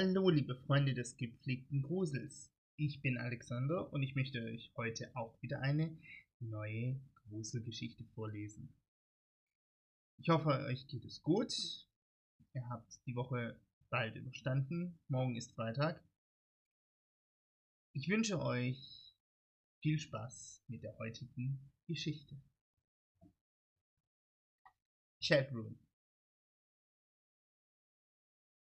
Hallo, liebe Freunde des gepflegten Grusels. Ich bin Alexander und ich möchte euch heute auch wieder eine neue Gruselgeschichte vorlesen. Ich hoffe, euch geht es gut. Ihr habt die Woche bald überstanden. Morgen ist Freitag. Ich wünsche euch viel Spaß mit der heutigen Geschichte. Chatroom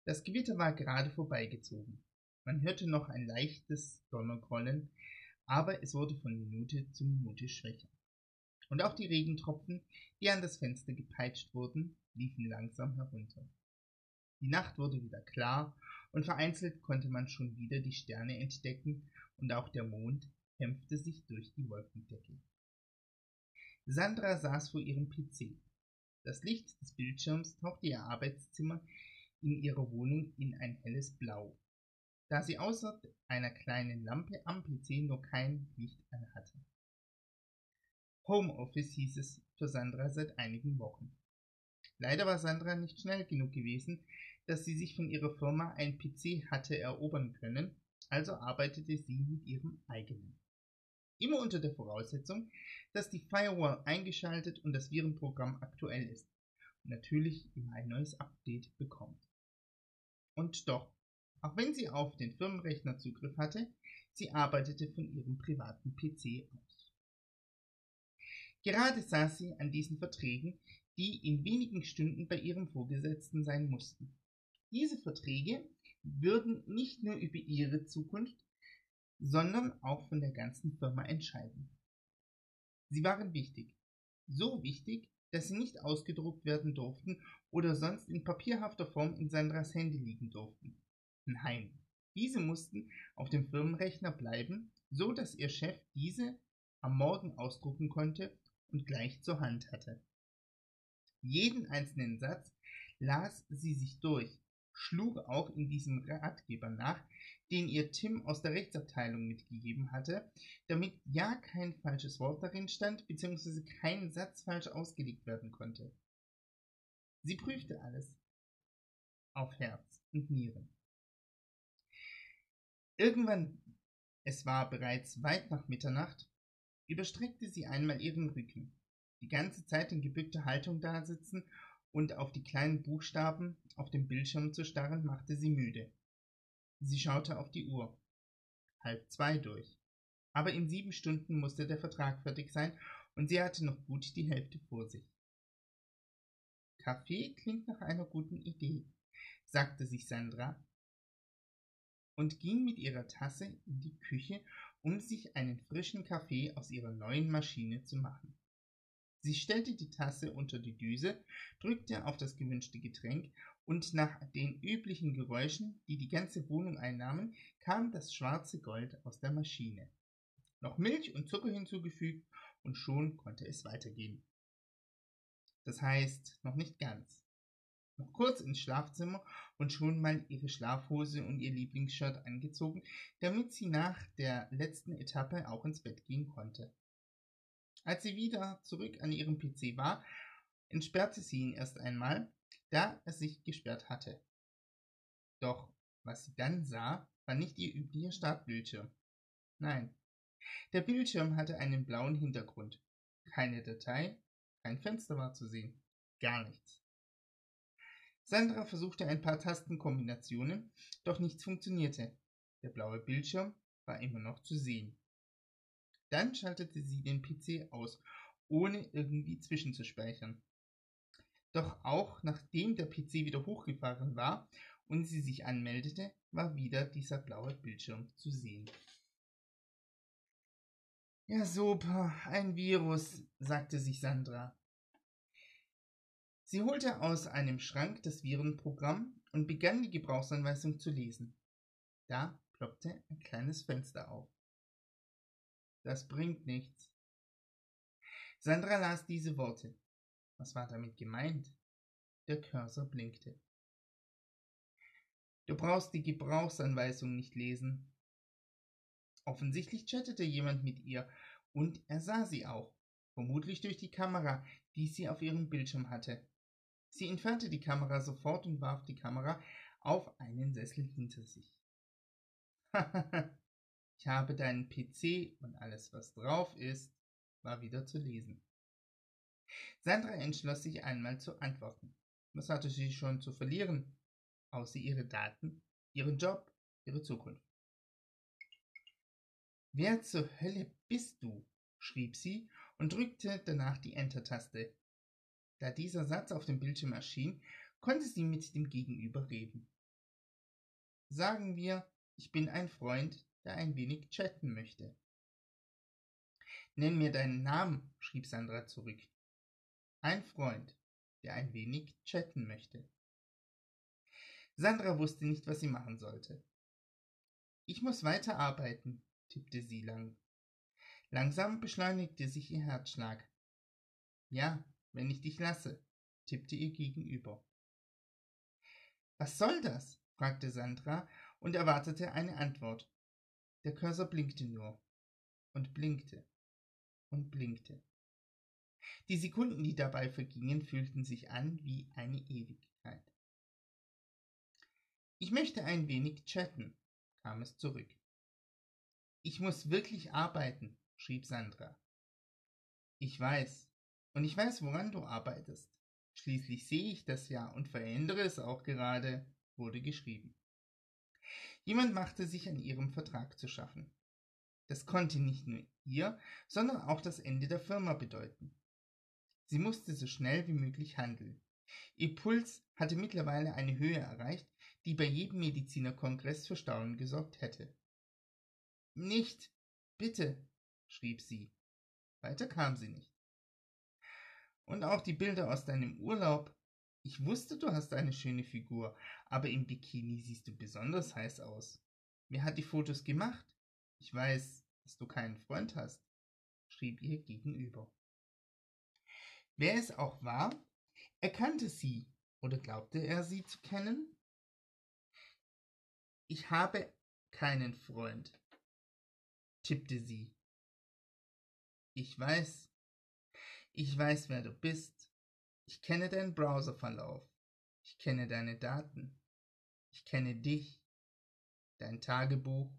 das Gewitter war gerade vorbeigezogen. Man hörte noch ein leichtes Donnergrollen, aber es wurde von Minute zu Minute schwächer. Und auch die Regentropfen, die an das Fenster gepeitscht wurden, liefen langsam herunter. Die Nacht wurde wieder klar und vereinzelt konnte man schon wieder die Sterne entdecken und auch der Mond kämpfte sich durch die Wolkendecke. Sandra saß vor ihrem PC. Das Licht des Bildschirms tauchte ihr Arbeitszimmer in ihrer Wohnung in ein helles Blau, da sie außer einer kleinen Lampe am PC nur kein Licht anhatte. Homeoffice hieß es für Sandra seit einigen Wochen. Leider war Sandra nicht schnell genug gewesen, dass sie sich von ihrer Firma ein PC hatte erobern können, also arbeitete sie mit ihrem eigenen. Immer unter der Voraussetzung, dass die Firewall eingeschaltet und das Virenprogramm aktuell ist und natürlich immer ein neues Update bekommt. Und doch, auch wenn sie auf den Firmenrechner Zugriff hatte, sie arbeitete von ihrem privaten PC aus. Gerade saß sie an diesen Verträgen, die in wenigen Stunden bei ihrem Vorgesetzten sein mussten. Diese Verträge würden nicht nur über ihre Zukunft, sondern auch von der ganzen Firma entscheiden. Sie waren wichtig, so wichtig, dass sie nicht ausgedruckt werden durften oder sonst in papierhafter Form in Sandras Handy liegen durften. Nein, diese mussten auf dem Firmenrechner bleiben, so dass ihr Chef diese am Morgen ausdrucken konnte und gleich zur Hand hatte. Jeden einzelnen Satz las sie sich durch, schlug auch in diesem Ratgeber nach, den ihr Tim aus der Rechtsabteilung mitgegeben hatte, damit ja kein falsches Wort darin stand, beziehungsweise kein Satz falsch ausgelegt werden konnte. Sie prüfte alles auf Herz und Nieren. Irgendwann, es war bereits weit nach Mitternacht, überstreckte sie einmal ihren Rücken, die ganze Zeit in gebückter Haltung dasitzen und auf die kleinen Buchstaben auf dem Bildschirm zu starren, machte sie müde. Sie schaute auf die Uhr. Halb zwei durch. Aber in sieben Stunden musste der Vertrag fertig sein und sie hatte noch gut die Hälfte vor sich. Kaffee klingt nach einer guten Idee, sagte sich Sandra und ging mit ihrer Tasse in die Küche, um sich einen frischen Kaffee aus ihrer neuen Maschine zu machen. Sie stellte die Tasse unter die Düse, drückte auf das gewünschte Getränk und nach den üblichen Geräuschen, die die ganze Wohnung einnahmen, kam das schwarze Gold aus der Maschine. Noch Milch und Zucker hinzugefügt und schon konnte es weitergehen. Das heißt, noch nicht ganz. Noch kurz ins Schlafzimmer und schon mal ihre Schlafhose und ihr Lieblingsshirt angezogen, damit sie nach der letzten Etappe auch ins Bett gehen konnte. Als sie wieder zurück an ihrem PC war, entsperrte sie ihn erst einmal, da er sich gesperrt hatte. Doch was sie dann sah, war nicht ihr üblicher Startbildschirm. Nein, der Bildschirm hatte einen blauen Hintergrund. Keine Datei, kein Fenster war zu sehen. Gar nichts. Sandra versuchte ein paar Tastenkombinationen, doch nichts funktionierte. Der blaue Bildschirm war immer noch zu sehen. Dann schaltete sie den PC aus, ohne irgendwie zwischenzuspeichern. Doch auch nachdem der PC wieder hochgefahren war und sie sich anmeldete, war wieder dieser blaue Bildschirm zu sehen. Ja, super, ein Virus, sagte sich Sandra. Sie holte aus einem Schrank das Virenprogramm und begann die Gebrauchsanweisung zu lesen. Da ploppte ein kleines Fenster auf. Das bringt nichts. Sandra las diese Worte. Was war damit gemeint? Der Cursor blinkte. Du brauchst die Gebrauchsanweisung nicht lesen. Offensichtlich chattete jemand mit ihr und er sah sie auch, vermutlich durch die Kamera, die sie auf ihrem Bildschirm hatte. Sie entfernte die Kamera sofort und warf die Kamera auf einen Sessel hinter sich. ich habe deinen PC und alles, was drauf ist, war wieder zu lesen. Sandra entschloss sich einmal zu antworten. Was hatte sie schon zu verlieren, außer ihre Daten, ihren Job, ihre Zukunft? Wer zur Hölle bist du? schrieb sie und drückte danach die Enter-Taste. Da dieser Satz auf dem Bildschirm erschien, konnte sie mit dem Gegenüber reden. Sagen wir, ich bin ein Freund, der ein wenig chatten möchte. Nenn mir deinen Namen, schrieb Sandra zurück. Ein Freund, der ein wenig chatten möchte. Sandra wusste nicht, was sie machen sollte. Ich muss weiter arbeiten, tippte sie lang. Langsam beschleunigte sich ihr Herzschlag. Ja, wenn ich dich lasse, tippte ihr gegenüber. Was soll das? fragte Sandra und erwartete eine Antwort. Der Cursor blinkte nur und blinkte und blinkte. Die Sekunden, die dabei vergingen, fühlten sich an wie eine Ewigkeit. Ich möchte ein wenig chatten, kam es zurück. Ich muss wirklich arbeiten, schrieb Sandra. Ich weiß, und ich weiß, woran du arbeitest. Schließlich sehe ich das ja und verändere es auch gerade, wurde geschrieben. Jemand machte sich an ihrem Vertrag zu schaffen. Das konnte nicht nur ihr, sondern auch das Ende der Firma bedeuten. Sie musste so schnell wie möglich handeln. Ihr Puls hatte mittlerweile eine Höhe erreicht, die bei jedem Medizinerkongress für Staunen gesorgt hätte. Nicht, bitte, schrieb sie. Weiter kam sie nicht. Und auch die Bilder aus deinem Urlaub. Ich wusste, du hast eine schöne Figur, aber im Bikini siehst du besonders heiß aus. Wer hat die Fotos gemacht? Ich weiß, dass du keinen Freund hast, schrieb ihr gegenüber. Wer es auch war, erkannte sie oder glaubte er sie zu kennen? Ich habe keinen Freund, tippte sie. Ich weiß, ich weiß, wer du bist. Ich kenne deinen Browserverlauf. Ich kenne deine Daten. Ich kenne dich, dein Tagebuch,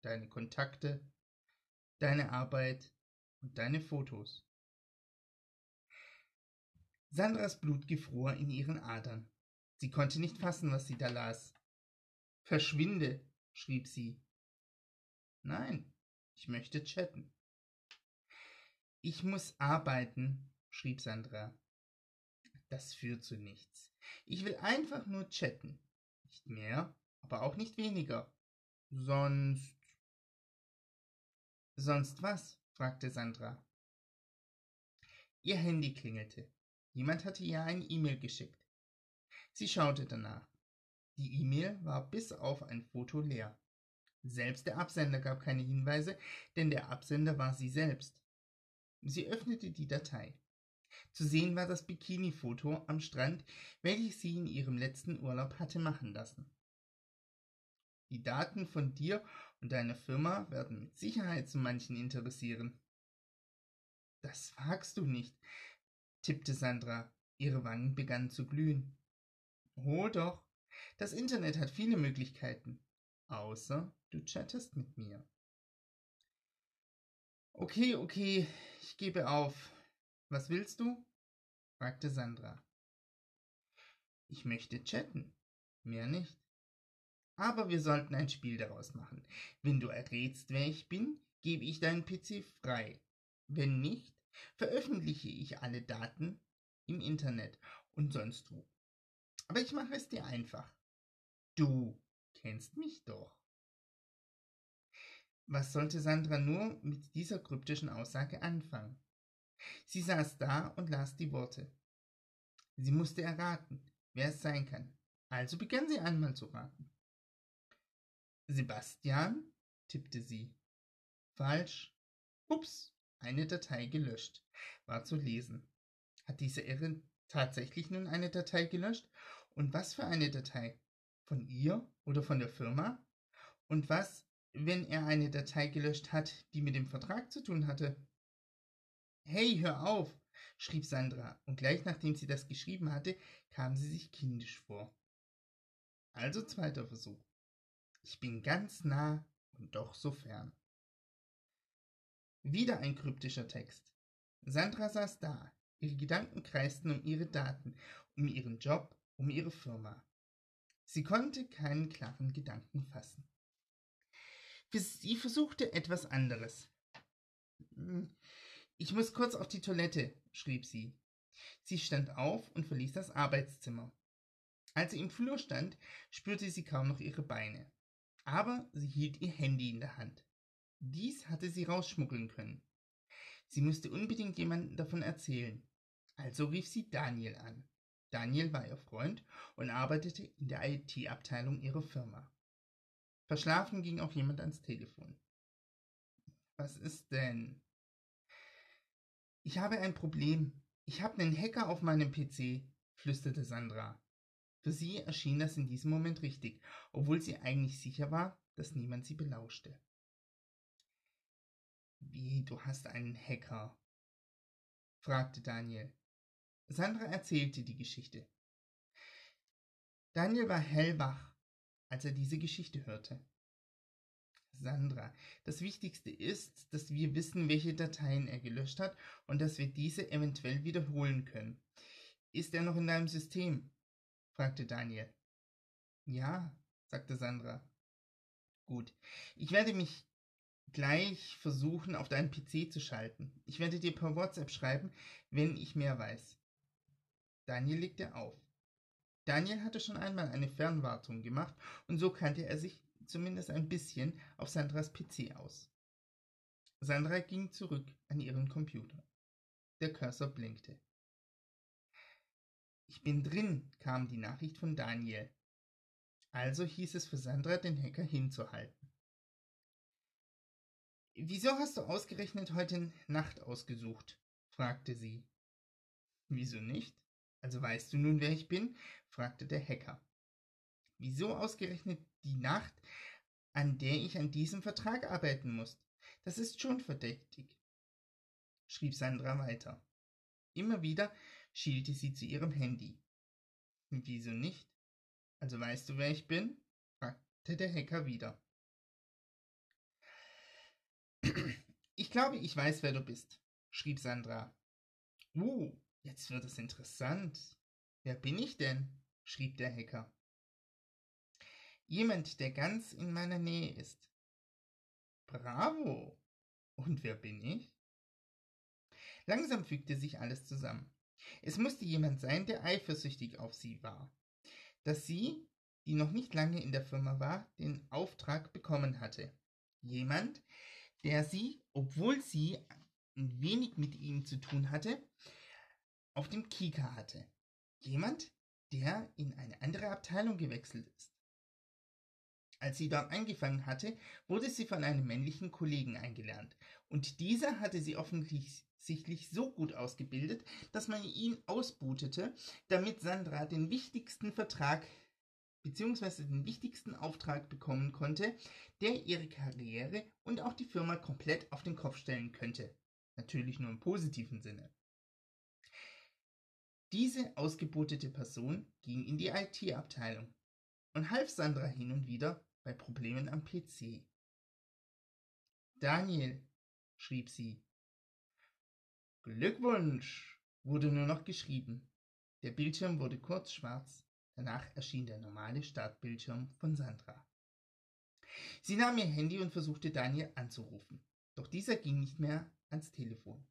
deine Kontakte, deine Arbeit und deine Fotos. Sandras Blut gefror in ihren Adern. Sie konnte nicht fassen, was sie da las. Verschwinde, schrieb sie. Nein, ich möchte chatten. Ich muss arbeiten, schrieb Sandra. Das führt zu nichts. Ich will einfach nur chatten. Nicht mehr, aber auch nicht weniger. Sonst. Sonst was? fragte Sandra. Ihr Handy klingelte. Jemand hatte ihr ein E-Mail geschickt. Sie schaute danach. Die E-Mail war bis auf ein Foto leer. Selbst der Absender gab keine Hinweise, denn der Absender war sie selbst. Sie öffnete die Datei. Zu sehen war das Bikini-Foto am Strand, welches sie in ihrem letzten Urlaub hatte machen lassen. Die Daten von dir und deiner Firma werden mit Sicherheit zu manchen interessieren. Das wagst du nicht, tippte Sandra. Ihre Wangen begannen zu glühen. Oh doch, das Internet hat viele Möglichkeiten, außer du chattest mit mir. Okay, okay, ich gebe auf. Was willst du? fragte Sandra. Ich möchte chatten, mehr nicht. Aber wir sollten ein Spiel daraus machen. Wenn du errätst, wer ich bin, gebe ich deinen PC frei. Wenn nicht, veröffentliche ich alle Daten im Internet und sonst wo. Aber ich mache es dir einfach. Du kennst mich doch. Was sollte Sandra nur mit dieser kryptischen Aussage anfangen? Sie saß da und las die Worte. Sie musste erraten, wer es sein kann. Also begann sie einmal zu raten. Sebastian, tippte sie. Falsch. Ups, eine Datei gelöscht. War zu lesen. Hat diese Irre tatsächlich nun eine Datei gelöscht? Und was für eine Datei? Von ihr oder von der Firma? Und was, wenn er eine Datei gelöscht hat, die mit dem Vertrag zu tun hatte. Hey, hör auf, schrieb Sandra, und gleich nachdem sie das geschrieben hatte, kam sie sich kindisch vor. Also zweiter Versuch. Ich bin ganz nah und doch so fern. Wieder ein kryptischer Text. Sandra saß da. Ihre Gedanken kreisten um ihre Daten, um ihren Job, um ihre Firma. Sie konnte keinen klaren Gedanken fassen. Sie versuchte etwas anderes. Hm, ich muss kurz auf die Toilette, schrieb sie. Sie stand auf und verließ das Arbeitszimmer. Als sie im Flur stand, spürte sie kaum noch ihre Beine. Aber sie hielt ihr Handy in der Hand. Dies hatte sie rausschmuggeln können. Sie musste unbedingt jemandem davon erzählen. Also rief sie Daniel an. Daniel war ihr Freund und arbeitete in der IT-Abteilung ihrer Firma. Verschlafen ging auch jemand ans Telefon. Was ist denn? Ich habe ein Problem. Ich habe einen Hacker auf meinem PC, flüsterte Sandra. Für sie erschien das in diesem Moment richtig, obwohl sie eigentlich sicher war, dass niemand sie belauschte. Wie, du hast einen Hacker? fragte Daniel. Sandra erzählte die Geschichte. Daniel war hellwach, als er diese Geschichte hörte. Sandra, das Wichtigste ist, dass wir wissen, welche Dateien er gelöscht hat und dass wir diese eventuell wiederholen können. Ist er noch in deinem System? fragte Daniel. Ja, sagte Sandra. Gut, ich werde mich gleich versuchen, auf deinen PC zu schalten. Ich werde dir per WhatsApp schreiben, wenn ich mehr weiß. Daniel legte auf. Daniel hatte schon einmal eine Fernwartung gemacht und so kannte er sich zumindest ein bisschen auf Sandras PC aus. Sandra ging zurück an ihren Computer. Der Cursor blinkte. Ich bin drin, kam die Nachricht von Daniel. Also hieß es für Sandra, den Hacker hinzuhalten. Wieso hast du ausgerechnet heute Nacht ausgesucht? fragte sie. Wieso nicht? Also weißt du nun, wer ich bin? fragte der Hacker. Wieso ausgerechnet die Nacht, an der ich an diesem Vertrag arbeiten muss? Das ist schon verdächtig, schrieb Sandra weiter. Immer wieder schielte sie zu ihrem Handy. Wieso nicht? Also weißt du, wer ich bin? fragte der Hacker wieder. Ich glaube, ich weiß, wer du bist, schrieb Sandra. Uh, jetzt wird es interessant. Wer bin ich denn? schrieb der Hacker. Jemand, der ganz in meiner Nähe ist. Bravo. Und wer bin ich? Langsam fügte sich alles zusammen. Es musste jemand sein, der eifersüchtig auf sie war. Dass sie, die noch nicht lange in der Firma war, den Auftrag bekommen hatte. Jemand, der sie, obwohl sie ein wenig mit ihm zu tun hatte, auf dem Kika hatte. Jemand, der in eine andere Abteilung gewechselt ist. Als sie dort angefangen hatte, wurde sie von einem männlichen Kollegen eingelernt, und dieser hatte sie offensichtlich so gut ausgebildet, dass man ihn ausbutete, damit Sandra den wichtigsten Vertrag bzw. den wichtigsten Auftrag bekommen konnte, der ihre Karriere und auch die Firma komplett auf den Kopf stellen könnte. Natürlich nur im positiven Sinne. Diese ausgebotete Person ging in die IT-Abteilung und half Sandra hin und wieder bei Problemen am PC. Daniel, schrieb sie. Glückwunsch, wurde nur noch geschrieben. Der Bildschirm wurde kurz schwarz, danach erschien der normale Startbildschirm von Sandra. Sie nahm ihr Handy und versuchte Daniel anzurufen, doch dieser ging nicht mehr ans Telefon.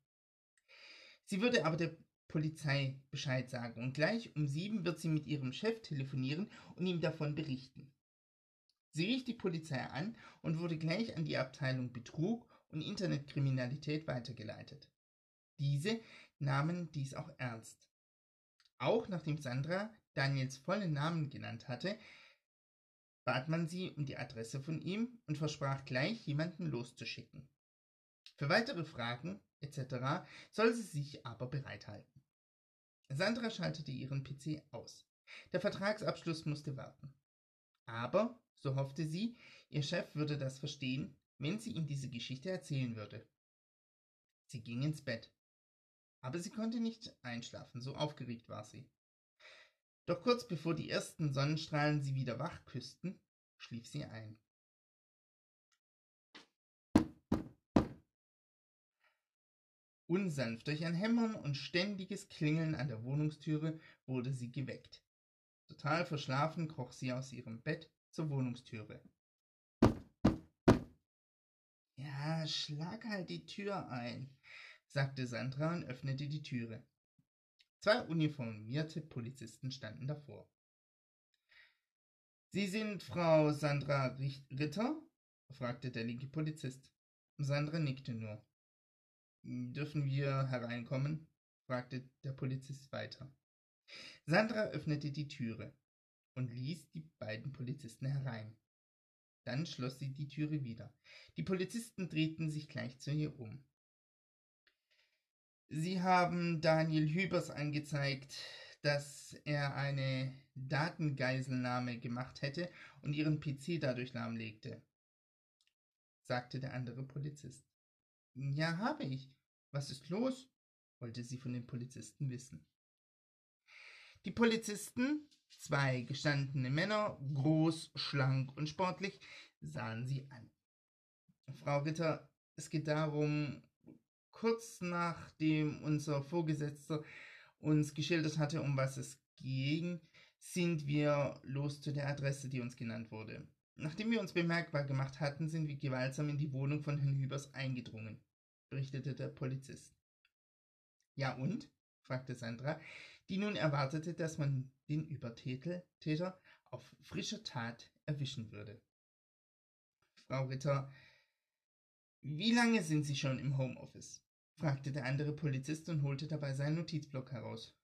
Sie würde aber der Polizei Bescheid sagen und gleich um sieben wird sie mit ihrem Chef telefonieren und ihm davon berichten. Sie rief die Polizei an und wurde gleich an die Abteilung Betrug und Internetkriminalität weitergeleitet. Diese nahmen dies auch ernst. Auch nachdem Sandra Daniels vollen Namen genannt hatte, bat man sie um die Adresse von ihm und versprach gleich, jemanden loszuschicken. Für weitere Fragen etc. soll sie sich aber bereithalten. Sandra schaltete ihren PC aus. Der Vertragsabschluss musste warten. Aber so hoffte sie, ihr Chef würde das verstehen, wenn sie ihm diese Geschichte erzählen würde. Sie ging ins Bett. Aber sie konnte nicht einschlafen, so aufgeregt war sie. Doch kurz bevor die ersten Sonnenstrahlen sie wieder wach küssten, schlief sie ein. Unsanft durch ein Hämmern und ständiges Klingeln an der Wohnungstüre wurde sie geweckt. Total verschlafen kroch sie aus ihrem Bett zur Wohnungstüre. Ja, schlag halt die Tür ein, sagte Sandra und öffnete die Türe. Zwei uniformierte Polizisten standen davor. Sie sind Frau Sandra Ritter? fragte der linke Polizist. Sandra nickte nur. Dürfen wir hereinkommen? fragte der Polizist weiter. Sandra öffnete die Türe und ließ die beiden Polizisten herein. Dann schloss sie die Türe wieder. Die Polizisten drehten sich gleich zu ihr um. Sie haben Daniel Hübers angezeigt, dass er eine Datengeiselnahme gemacht hätte und ihren PC dadurch lahmlegte, sagte der andere Polizist. Ja, habe ich. Was ist los? wollte sie von den Polizisten wissen. Die Polizisten, zwei gestandene Männer, groß, schlank und sportlich, sahen sie an. Frau Ritter, es geht darum, kurz nachdem unser Vorgesetzter uns geschildert hatte, um was es ging, sind wir los zu der Adresse, die uns genannt wurde. Nachdem wir uns bemerkbar gemacht hatten, sind wir gewaltsam in die Wohnung von Herrn Hübers eingedrungen berichtete der Polizist. Ja und? fragte Sandra, die nun erwartete, dass man den Übertäter auf frischer Tat erwischen würde. Frau Ritter, wie lange sind Sie schon im Homeoffice? Fragte der andere Polizist und holte dabei seinen Notizblock heraus.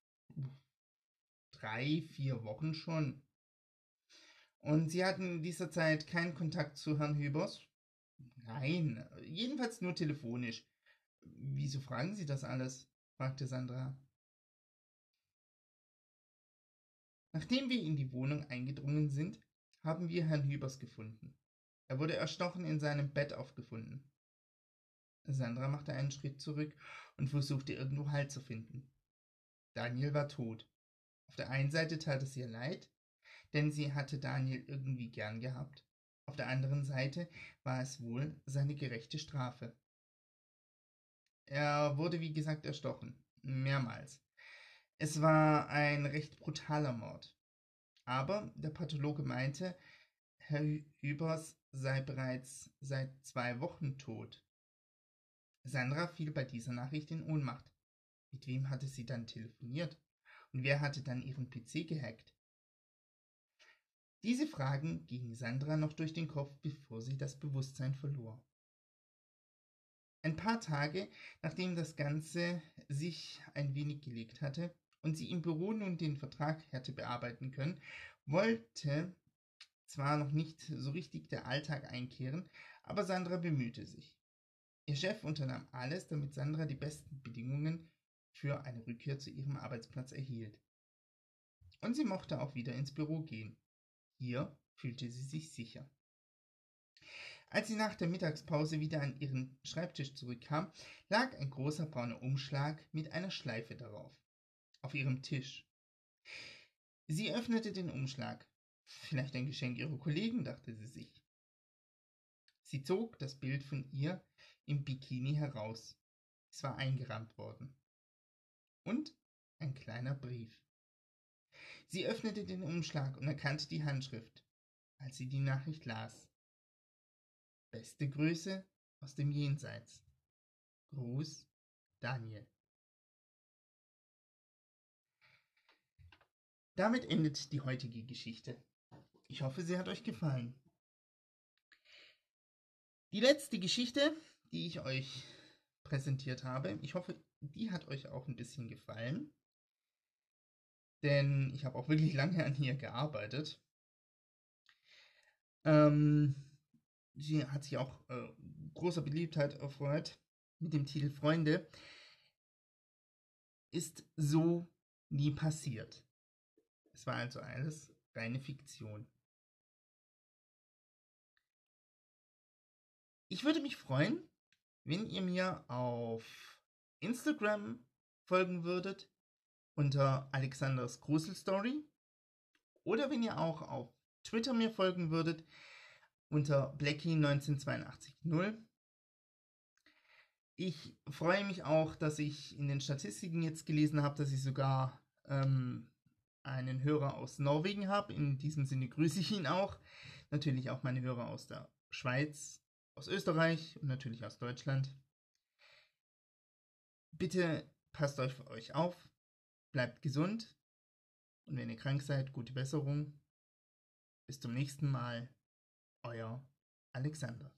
Drei, vier Wochen schon. Und Sie hatten in dieser Zeit keinen Kontakt zu Herrn Hübers? Nein, jedenfalls nur telefonisch. Wieso fragen Sie das alles? fragte Sandra. Nachdem wir in die Wohnung eingedrungen sind, haben wir Herrn Hübers gefunden. Er wurde erstochen in seinem Bett aufgefunden. Sandra machte einen Schritt zurück und versuchte irgendwo Halt zu finden. Daniel war tot. Auf der einen Seite tat es ihr leid, denn sie hatte Daniel irgendwie gern gehabt. Auf der anderen Seite war es wohl seine gerechte Strafe. Er wurde, wie gesagt, erstochen. Mehrmals. Es war ein recht brutaler Mord. Aber der Pathologe meinte, Herr Hübers sei bereits seit zwei Wochen tot. Sandra fiel bei dieser Nachricht in Ohnmacht. Mit wem hatte sie dann telefoniert? Und wer hatte dann ihren PC gehackt? Diese Fragen gingen Sandra noch durch den Kopf, bevor sie das Bewusstsein verlor. Ein paar Tage, nachdem das Ganze sich ein wenig gelegt hatte und sie im Büro nun den Vertrag hätte bearbeiten können, wollte zwar noch nicht so richtig der Alltag einkehren, aber Sandra bemühte sich. Ihr Chef unternahm alles, damit Sandra die besten Bedingungen für eine Rückkehr zu ihrem Arbeitsplatz erhielt. Und sie mochte auch wieder ins Büro gehen. Hier fühlte sie sich sicher. Als sie nach der Mittagspause wieder an ihren Schreibtisch zurückkam, lag ein großer brauner Umschlag mit einer Schleife darauf. Auf ihrem Tisch. Sie öffnete den Umschlag. Vielleicht ein Geschenk ihrer Kollegen, dachte sie sich. Sie zog das Bild von ihr im Bikini heraus. Es war eingerahmt worden. Und ein kleiner Brief. Sie öffnete den Umschlag und erkannte die Handschrift, als sie die Nachricht las. Beste Grüße aus dem Jenseits. Gruß Daniel. Damit endet die heutige Geschichte. Ich hoffe, sie hat euch gefallen. Die letzte Geschichte, die ich euch präsentiert habe, ich hoffe, die hat euch auch ein bisschen gefallen. Denn ich habe auch wirklich lange an ihr gearbeitet. Ähm, Sie hat sich auch äh, großer Beliebtheit erfreut mit dem Titel Freunde. Ist so nie passiert. Es war also alles reine Fiktion. Ich würde mich freuen, wenn ihr mir auf Instagram folgen würdet unter Alexanders Gruselstory oder wenn ihr auch auf Twitter mir folgen würdet unter Blackie19880. Ich freue mich auch, dass ich in den Statistiken jetzt gelesen habe, dass ich sogar ähm, einen Hörer aus Norwegen habe. In diesem Sinne grüße ich ihn auch. Natürlich auch meine Hörer aus der Schweiz, aus Österreich und natürlich aus Deutschland. Bitte passt euch für euch auf, bleibt gesund und wenn ihr krank seid, gute Besserung. Bis zum nächsten Mal, euer Alexander.